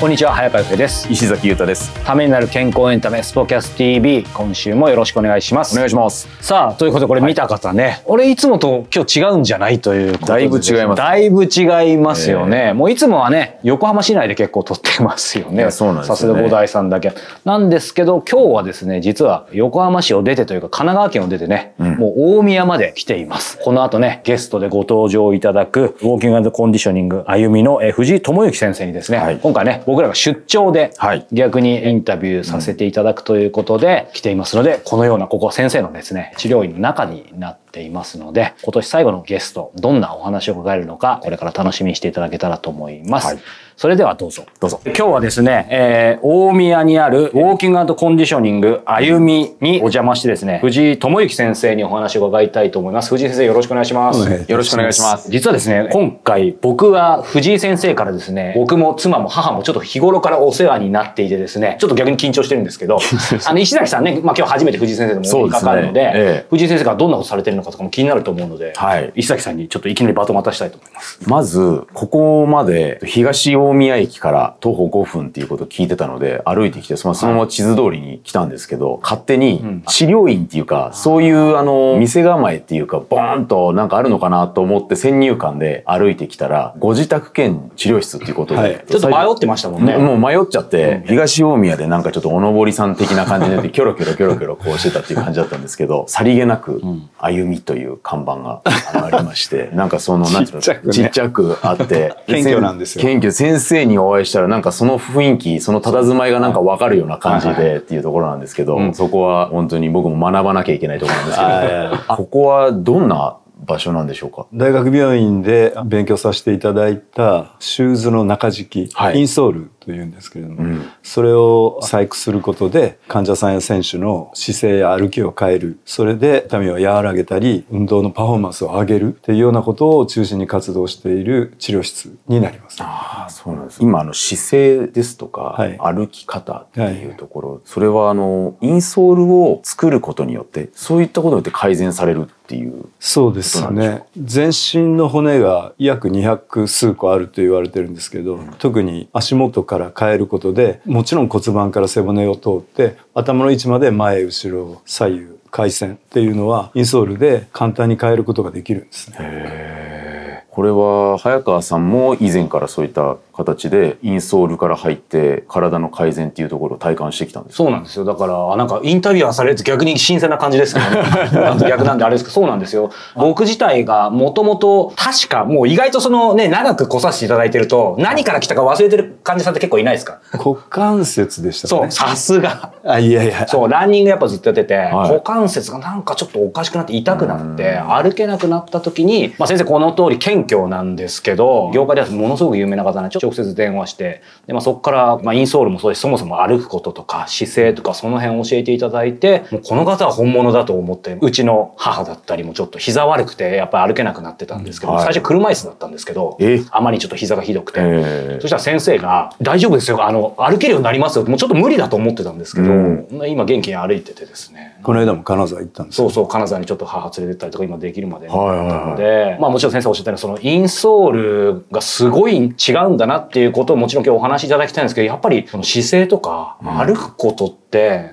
こんにちは早川由です。石崎裕太です。ためになる健康エンタメスポキャス TV 今週もよろしくお願いします。お願いします。さあということでこれ見た方ね、はい、俺いつもと今日違うんじゃないというだいぶ違います。だいぶ違いますよね、えー、もういつもはね横浜市内で結構撮ってますよね。そうなんですさすが五代さんだけ。なんですけど今日はですね実は横浜市を出てというか神奈川県を出てね、うん、もう大宮まで来ています。この後ねゲストでご登場いただくウォーキングコンディショニング歩みの藤井智之先生にですね、はい、今回ね僕らが出張で逆にインタビューさせていただくということで来ていますので、このようなここ先生のですね、治療院の中になっていますので、今年最後のゲスト、どんなお話を伺えるのか、これから楽しみにしていただけたらと思います。はいそれではどうぞ。どうぞ。今日はですね、えー、大宮にあるウォーキングコンディショニング歩みにお邪魔してですね、藤井智之先生にお話を伺いたいと思います。藤井先生よろしくお願いします。よろしくお願いします。実はですね、今回僕は藤井先生からですね、僕も妻も母もちょっと日頃からお世話になっていてですね、ちょっと逆に緊張してるんですけど、あの石崎さんね、まあ今日初めて藤井先生でもおかかるので、でねええ、藤井先生がどんなことされてるのかとかも気になると思うので、はい、石崎さんにちょっといきなりバトン渡したいと思います。まず、ここまで東大宮駅から徒歩5分っていうことを聞いてたので、歩いてきて、そのまま地図通りに来たんですけど、勝手に治療院っていうか、そういうあの、店構えっていうか、ボーンとなんかあるのかなと思って先入観で歩いてきたら、ご自宅兼治療室っていうことで、はい、ちょっと迷ってましたもんね。もう迷っちゃって、東大宮でなんかちょっとおのぼりさん的な感じで、キョロキョロキョロキョロこうしてたっていう感じだったんですけど、さりげなく、歩みという看板がありまして、なんかその、なんていうの、ちっちゃくあって、謙虚なんですよ。謙虚、先生にお会いしたらなんかその雰囲気、その佇まいがなんかわかるような感じでっていうところなんですけど、そこは本当に僕も学ばなきゃいけないところなんですけど、ここはどんな場所なんでしょうか？大学病院で勉強させていただいたシューズの中敷き、はい、インソールというんですけれども、うん、それを細工することで患者さんや選手の姿勢や歩きを変える。それで痛みを和らげたり運動のパフォーマンスを上げるっていうようなことを中心に活動している治療室になります。あそうなんです。今あの姿勢ですとか、はい、歩き方っていうところ、はい、それはあのインソールを作ることによってそういったことによって改善されるっていうそうですね。全身の骨が約200数個あると言われてるんですけど、うん、特に足元から変えることでもちろん骨盤から背骨を通って頭の位置まで前後ろ左右回線っていうのはインソールで簡単に変えることができるんですね。これは早川さんも以前からそういった形でインソールから入って体の改善っていうところを体感してきたんですそうなんですよ。だからなんかインタビュアーされると逆に新鮮な感じですけどね。逆なんであれですけど。そうなんですよ。僕自体がもともと確かもう意外とそのね長く来させていただいてると何から来たか忘れてる患者さんって結構いないですか？股関節でしたね。そうさすが。あいやいや。そうランニングやっぱずっとやってて、はい、股関節がなんかちょっとおかしくなって痛くなって歩けなくなった時に、まあ、先生この通り謙虚なんですけど業界ではものすごく有名な方なんで直接電話してで、まあ、そこから、まあ、インソールもそうです。そもそも歩くこととか姿勢とかその辺を教えていただいてもうこの方は本物だと思ってうちの母だったりもちょっと膝悪くてやっぱり歩けなくなってたんですけど、はい、最初車椅子だったんですけどあまりちょっと膝がひどくて。そしたら先生が「大丈夫ですよあの歩けるようになりますよ」もうちょっと無理だと思ってたんですけど、今元気に歩いててですねこの間も金沢行ったんですそうそう金沢にちょっと母連れてったりとか今できるまでったので、まあもちろん先生おっしゃったようにそのインソールがすごい違うんだなっていうことをもちろん今日お話しいただきたいんですけどやっぱりその姿勢とか歩くことって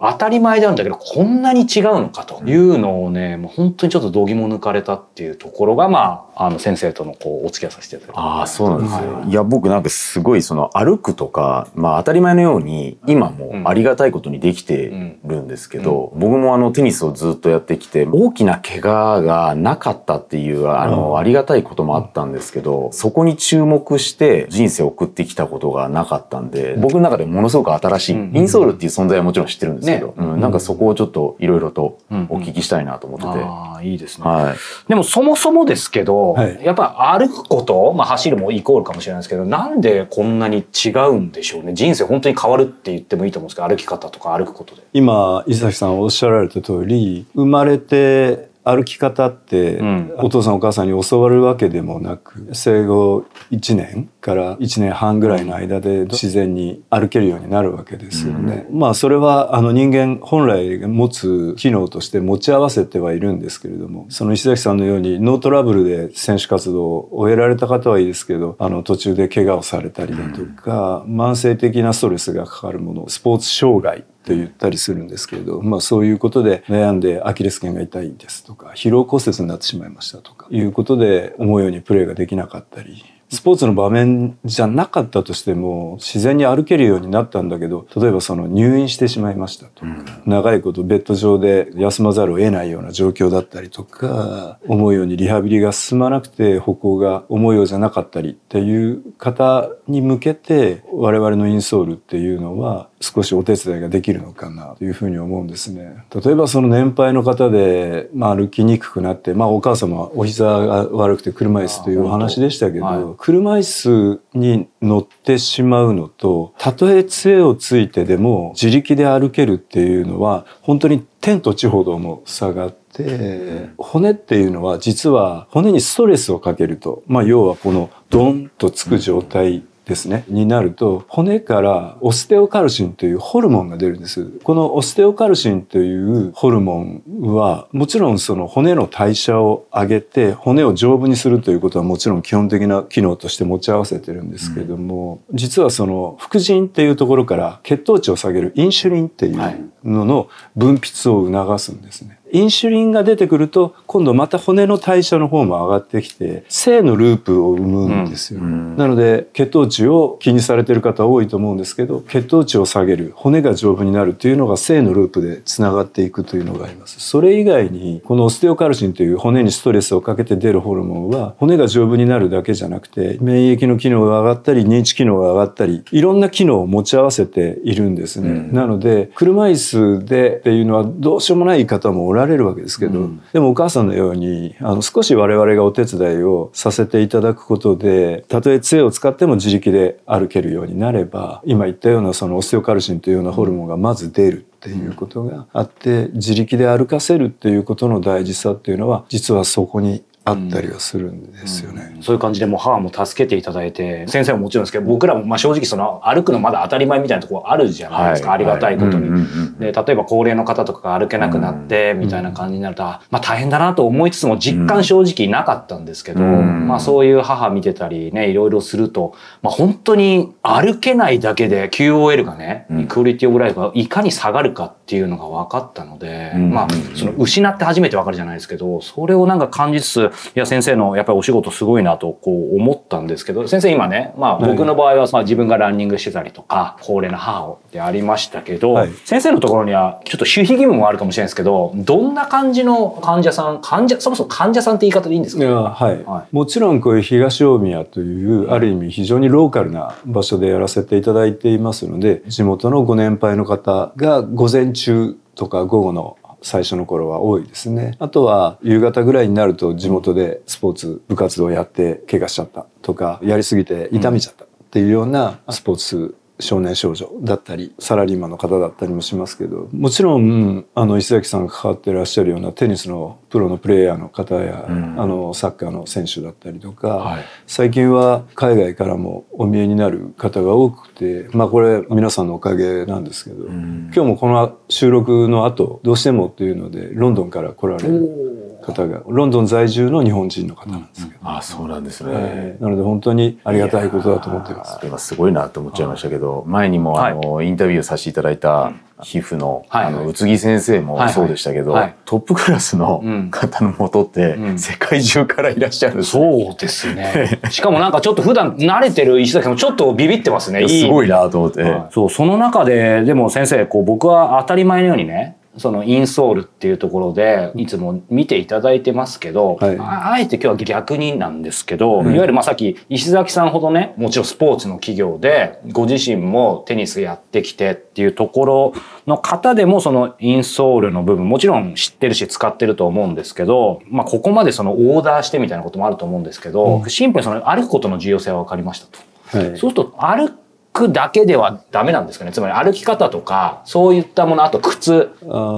当たり前なんだけどこんなに違うのかというのをねもう本当にちょっと度肝抜かれたっていうところがまああの先生とのこうお付き合いさせていただきああそうなんですよ、はい、いや僕なんかすごいその歩くとかまあ当たり前のように今もありがたいことにできてるんですけど、うん。うん、僕もあのテニスをずっとやってきて大きな怪我がなかったっていうあのありがたいこともあったんですけどそこに注目して人生を送ってきたことがなかったんで僕の中でものすごく新しいインソールっていう存在はもちろんちろん知ってるんですけど、ね、うん、なんかそこをちょっといろいろとお聞きしたいなと思ってて。うんうん、ああ、いいですね。はい、でもそもそもですけど、はい、やっぱ歩くこと、まあ走るもイコールかもしれないですけど、なんでこんなに違うんでしょうね？人生本当に変わるって言ってもいいと思うんですけど、歩き方とか歩くことで。今、伊崎さんおっしゃられた通り、生まれて歩き方ってお父さんお母さんに教わるわけでもなく生後1年から1年半ぐらいの間で自然に歩けるようになるわけですよね。うん、まあそれはあの人間本来持つ機能として持ち合わせてはいるんですけれどもその石崎さんのようにノートラブルで選手活動を終えられた方はいいですけどあの途中で怪我をされたりだとか、うん、慢性的なストレスがかかるものスポーツ障害と言ったりするんですけれど、まあ、そういうことで悩んでアキレス腱が痛いんですとか疲労骨折になってしまいましたとかいうことで思うようにプレーができなかったりスポーツの場面じゃなかったとしても自然に歩けるようになったんだけど例えばその入院してしまいましたと。か、うん、長いことベッド上で休まざるを得ないような状況だったりとか思うようにリハビリが進まなくて歩行が思うようじゃなかったりっていう方に向けて我々のインソールっていうのは少しお手伝いができるのかなというふうに思うんですね。例えばその年配の方で、まあ、歩きにくくなって、まあ、お母様はお膝が悪くて車椅子というお話でしたけど、はい、車椅子に乗ってしまうのとたとえ杖をついてでも自力で歩けるっていうのは本当に天と地ほども差があって、骨っていうのは実は骨にストレスをかけると、まあ、要はこのドンとつく状態ですね、になると、骨からオステオカルシンというホルモンが出るんです。このオステオカルシンというホルモンは、もちろんその骨の代謝を上げて、骨を丈夫にするということはもちろん基本的な機能として持ち合わせてるんですけども、うん、実はその副腎っていうところから血糖値を下げるインシュリンっていうのの分泌を促すんですね。インシュリンが出てくると今度また骨の代謝の方も上がってきて正のループを生むんですよ、うん、なので血糖値を気にされてる方多いと思うんですけど血糖値を下げる骨が丈夫になるというのが正のループでつながっていくというのがあります。それ以外にこのオステオカルシンという骨にストレスをかけて出るホルモンは骨が丈夫になるだけじゃなくて免疫の機能が上がったり認知機能が上がったりいろんな機能を持ち合わせているんですね、うん、なので車椅子でっていうのはどうしようもない方もおられるわけですけど、うん、でもお母さんのようにあの少し我々がお手伝いをさせていただくことでたとえ杖を使っても自力で歩けるようになれば今言ったようなそのオステオカルシンというようなホルモンがまず出るっていうことがあって自力で歩かせるっていうことの大事さっていうのは実はそこにあったりはするんですよね、うん、そういう感じでもう母も助けていただいて先生ももちろんですけど僕らもまあ正直その歩くのまだ当たり前みたいなところあるじゃないですか、はい、ありがたいことに、で例えば高齢の方とかが歩けなくなってみたいな感じになると、まあ大変だなと思いつつも実感正直なかったんですけど、まあそういう母見てたりねいろいろすると、まあ、本当に歩けないだけで QOL がね、クオリティオブライフがいかに下がるかっていうのが分かったので、まあその失って初めて分かるじゃないですけどそれをなんか感じつついや先生のやっぱりお仕事すごいなとこう思ったんですけど先生今ね、まあ、僕の場合はまあ自分がランニングしてたりとか高齢な母をでありましたけど、はい、先生のところにはちょっと守秘義務もあるかもしれないですけどどんな感じの患者さん患者そもそも患者さんって言い方でいいんですか、はい、はい、もちろんこういう東大宮というある意味非常にローカルな場所でやらせていただいていますので地元のご年配の方が午前中とか午後の最初の頃は多いですね。あとは夕方ぐらいになると地元でスポーツ部活動をやって怪我しちゃったとかやりすぎて痛めちゃったっていうようなスポーツ少年少女だったりサラリーマンの方だったりもしますけどもちろんあの石崎さんが関わってらっしゃるようなテニスのプロのプレーヤーの方や、うん、あのサッカーの選手だったりとか、はい、最近は海外からもお見えになる方が多くてまあこれ皆さんのおかげなんですけど、うん、今日もこの収録の後どうしてもっていうのでロンドンから来られる。方がロンドン在住の日本人の方なんですけど、うん、あそうなんですね、えー、なので本当にありがたいことだと思ってます。今すごいなと思っちゃいましたけど前にもあの、はい、インタビューさせていただいた皮膚の,、あの宇津木先生もそうでしたけど、トップクラスの方のもとって世界中からいらっしゃる、そうですね。しかもなんかちょっと普段慣れてる石崎さんもちょっとビビってますね。すごいなと思って、そうその中ででも先生こう僕は当たり前のようにねそのインソールっていうところでいつも見ていただいてますけど、はい、あえて今日は逆になんですけど、うん、いわゆるまあさっき石崎さんほどねもちろんスポーツの企業でご自身もテニスやってきてっていうところの方でもそのインソールの部分もちろん知ってるし使ってると思うんですけど、まあ、ここまでそのオーダーしてみたいなこともあると思うんですけど、うん、シンプルにその歩くことの重要性は分かりましたと。はい、そうすると歩くだけではダメなんですかね。つまり歩き方とかそういったものあと靴。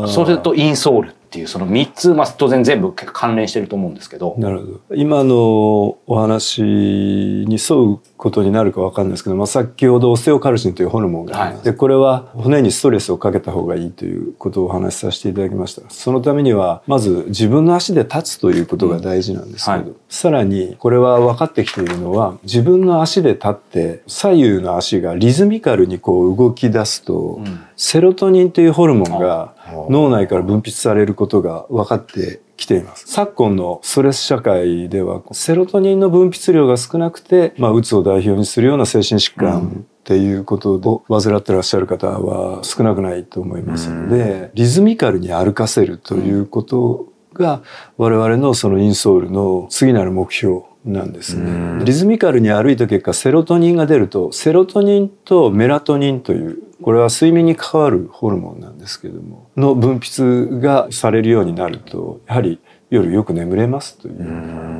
それとインソールっていうその3つ、まあ、当然全部関連してると思うんですけど。なるほど。今のお話に沿うことになるか分かんないですけど、まあ、先ほどオセオカルシンというホルモンが、はい、でこれは骨にストレスをかけた方がいいということをお話しさせていただきました。そのためにはまず自分の足で立つということが大事なんですけど、うんはい、さらにこれは分かってきているのは自分の足で立って左右の足がリズミカルにこう動き出すと、うん、セロトニンというホルモンが脳内から分泌されることが分かってきています。昨今のストレス社会ではセロトニンの分泌量が少なくて、まあ、うつを代表にするような精神疾患っていうことを患ってらっしゃる方は少なくないと思いますので、リズミカルに歩かせるということが我々のそのインソールの次なる目標なんですね。リズミカルに歩いた結果セロトニンが出るとセロトニンとメラトニンというこれは睡眠に関わるホルモンなんですけどもの分泌がされるようになるとやはり夜よく眠れますという。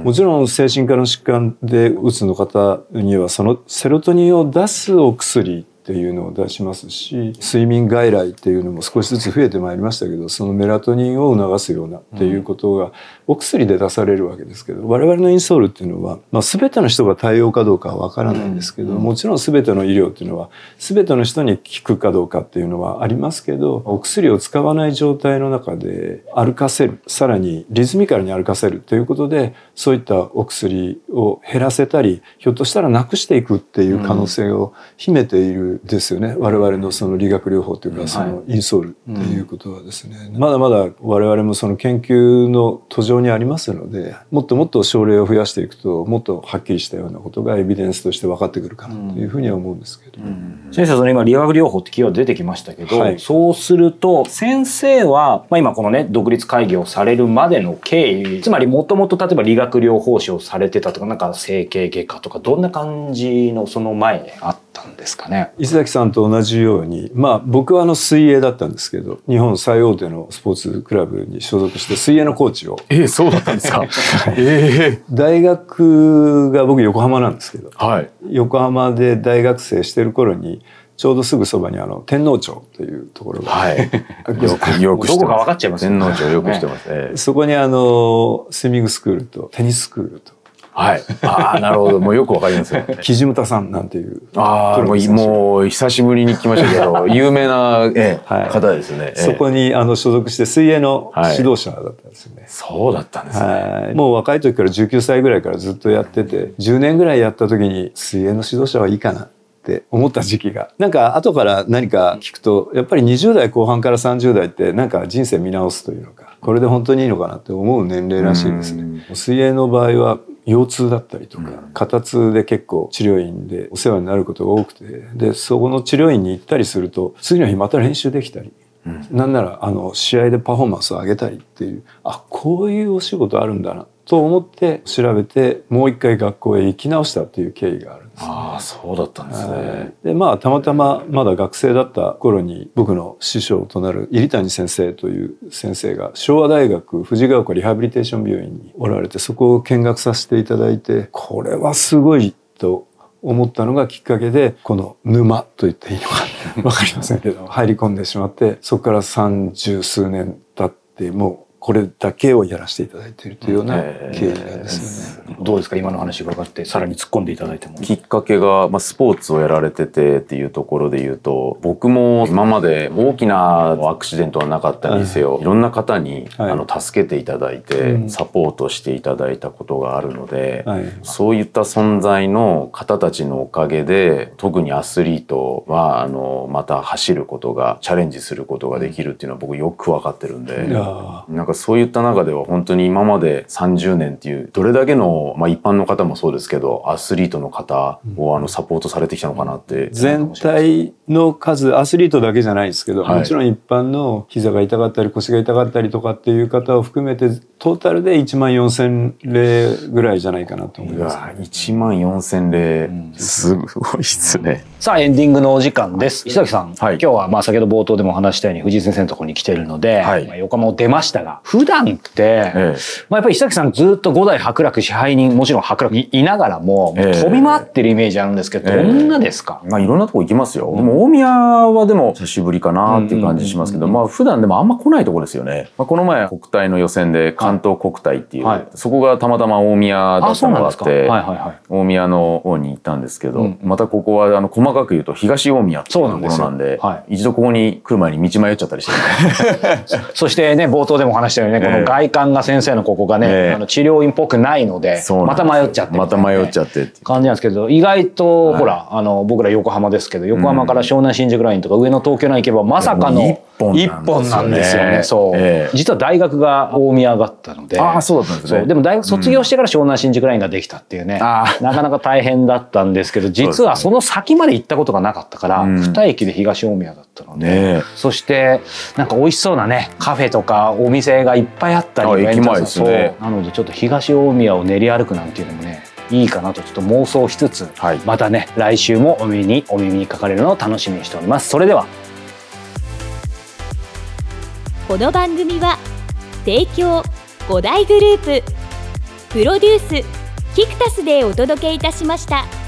もちろん精神科の疾患でうつの方にはそのセロトニンを出すお薬っていうのを出しますし睡眠外来っていうのも少しずつ増えてまいりましたけどそのメラトニンを促すようなっていうことがお薬で出されるわけですけど我々のインソールっていうのは、まあ、全ての人が対応かどうかは分からないんですけどもちろん全ての医療っていうのは全ての人に効くかどうかっていうのはありますけどお薬を使わない状態の中で歩かせるさらにリズミカルに歩かせるということでそういったお薬を減らせたりひょっとしたらなくしていくっていう可能性を秘めているですよね。我々のその理学療法というかそのインソールっていうことはですね、はいうん、まだまだ我々もその研究の途上にありますのでもっともっと症例を増やしていくともっとはっきりしたようなことがエビデンスとして分かってくるかなというふうには思うんですけど、うん。うん、先生その今理学療法ってキーワード出てきましたけど、はい、そうすると先生は、まあ、今このね独立会議をされるまでの経緯つまりもともと例えば理学療法士をされてたとかなんか整形外科とかどんな感じのその前あったんですかね。石崎さんと同じようにまあ僕はあの水泳だったんですけど日本最大手のスポーツクラブに所属して水泳のコーチをえー、そうだったんですか、えー、大学が僕横浜なんですけど、はい、横浜で大学生してる頃にちょうどすぐそばにあの天皇町というところが、はい、よくよく知ってます。天皇町よく知ってます。ね、そこにあのスイミングスクールとテニススクールとはい。ああ、なるほど。もうよくわかりますよ、ね。木地村さんなんていう。ああ、もう、もう久しぶりに来ましたけど、有名な、ええ、方ですね。そこにあの所属して水泳の指導者だったんですよね。そうだったんですね、はい。もう若い時から19歳ぐらいからずっとやってて、10年ぐらいやった時に水泳の指導者はいいかな。って思った時期がなんか後から何か聞くとやっぱり20代後半から30代ってなんか人生見直すというのかこれで本当にいいのかなって思う年齢らしいですね。水泳の場合は腰痛だったりとか、肩痛で結構治療院でお世話になることが多くてでそこの治療院に行ったりすると次の日また練習できたり、うん、なんならあの試合でパフォーマンスを上げたりっていうあこういうお仕事あるんだなと思って調べてもう一回学校へ行き直したっていう経緯があるんです、ね、ああそうだったんですね。でまあたまたままだ学生だった頃に僕の師匠となる入谷先生という先生が昭和大学藤ヶ丘リハビリテーション病院におられてそこを見学させていただいてこれはすごいと思ったのがきっかけでこの沼と言っていいのか 分かりませんけど入り込んでしまってそこから三十数年経ってもうこれだけをやらせていただいているというような経緯なんですよね。どうですか？今の話伺ってさらに突っ込んでいただいても。きっかけが、まあ、スポーツをやられててっていうところで言うと僕も今まで大きなアクシデントはなかったにせよ、はい、いろんな方に、はい、あの助けていただいて、サポートしていただいたことがあるので、はい、そういった存在の方たちのおかげで特にアスリートはあのまた走ることがチャレンジすることができるっていうのは僕よく分かってるんでなんかかそういった中では本当に今まで30年っていうどれだけの、まあ、一般の方もそうですけどアスリートの方をあのサポートされてきたのかなって。全体の数アスリートだけじゃないですけど、はい、もちろん一般の膝が痛かったり腰が痛かったりとかっていう方を含めてトータルで1万4,000例ぐらいじゃないかなと思います、ね。1万4,000例、うん、すごいっすね。さあエンディングのお時間です。石崎さん、はい、今日はまあ先ほど冒頭でも話したように藤井先生のところに来てるので、はい、まあ、横浜を出ましたが普段って、ええ、まあ、やっぱり石崎さんずっと五代伯楽支配人もちろん伯楽にいながらも、え、飛び回ってるイメージあるんですけど、どんなですか、まあ、いろんなとこ行きますよ。でも大宮はでも久しぶりかなっていう感じしますけど、まあ普段でもあんま来ないとこですよね。まあ、この前国体の予選で関東国体っていう、はい、そこがたまたま大宮だったのがあって、はいはいはい、大宮の方に行ったんですけど、うん、またここはあの細かく言うと東大宮っていうところなんで、はい、一度ここに来る前に道迷っちゃったりして、ね、そしてね冒頭でも話したよね、この外観が先生のここがね、えー、あの治療院っぽくないのでまた迷っちゃって、ね、また迷っちゃって感じなんですけど意外と、ほらあの僕ら横浜ですけど横浜から湘南新宿ラインとか上野東京ライン行けばまさかの一本なんですよね。そう、えー、実は大学が大宮だったので。ああ、そうだったんですね。でも大学卒業してから湘南新宿ラインができたっていうね、うん、なかなか大変だったんですけど、実はその先まで行ったことがなかったから、二、駅で東大宮だったので、ね、そしてなんか美味しそうなね、カフェとかお店がいっぱいあったり、駅前ですね。なのでちょっと東大宮を練り歩くなんていうのもね、いいかなとちょっと妄想しつつ、はい、またね来週もお耳にお耳にかかれるのを楽しみにしております。それではこの番組は提供5大グループプロデュースキクタスでお届けいたしました。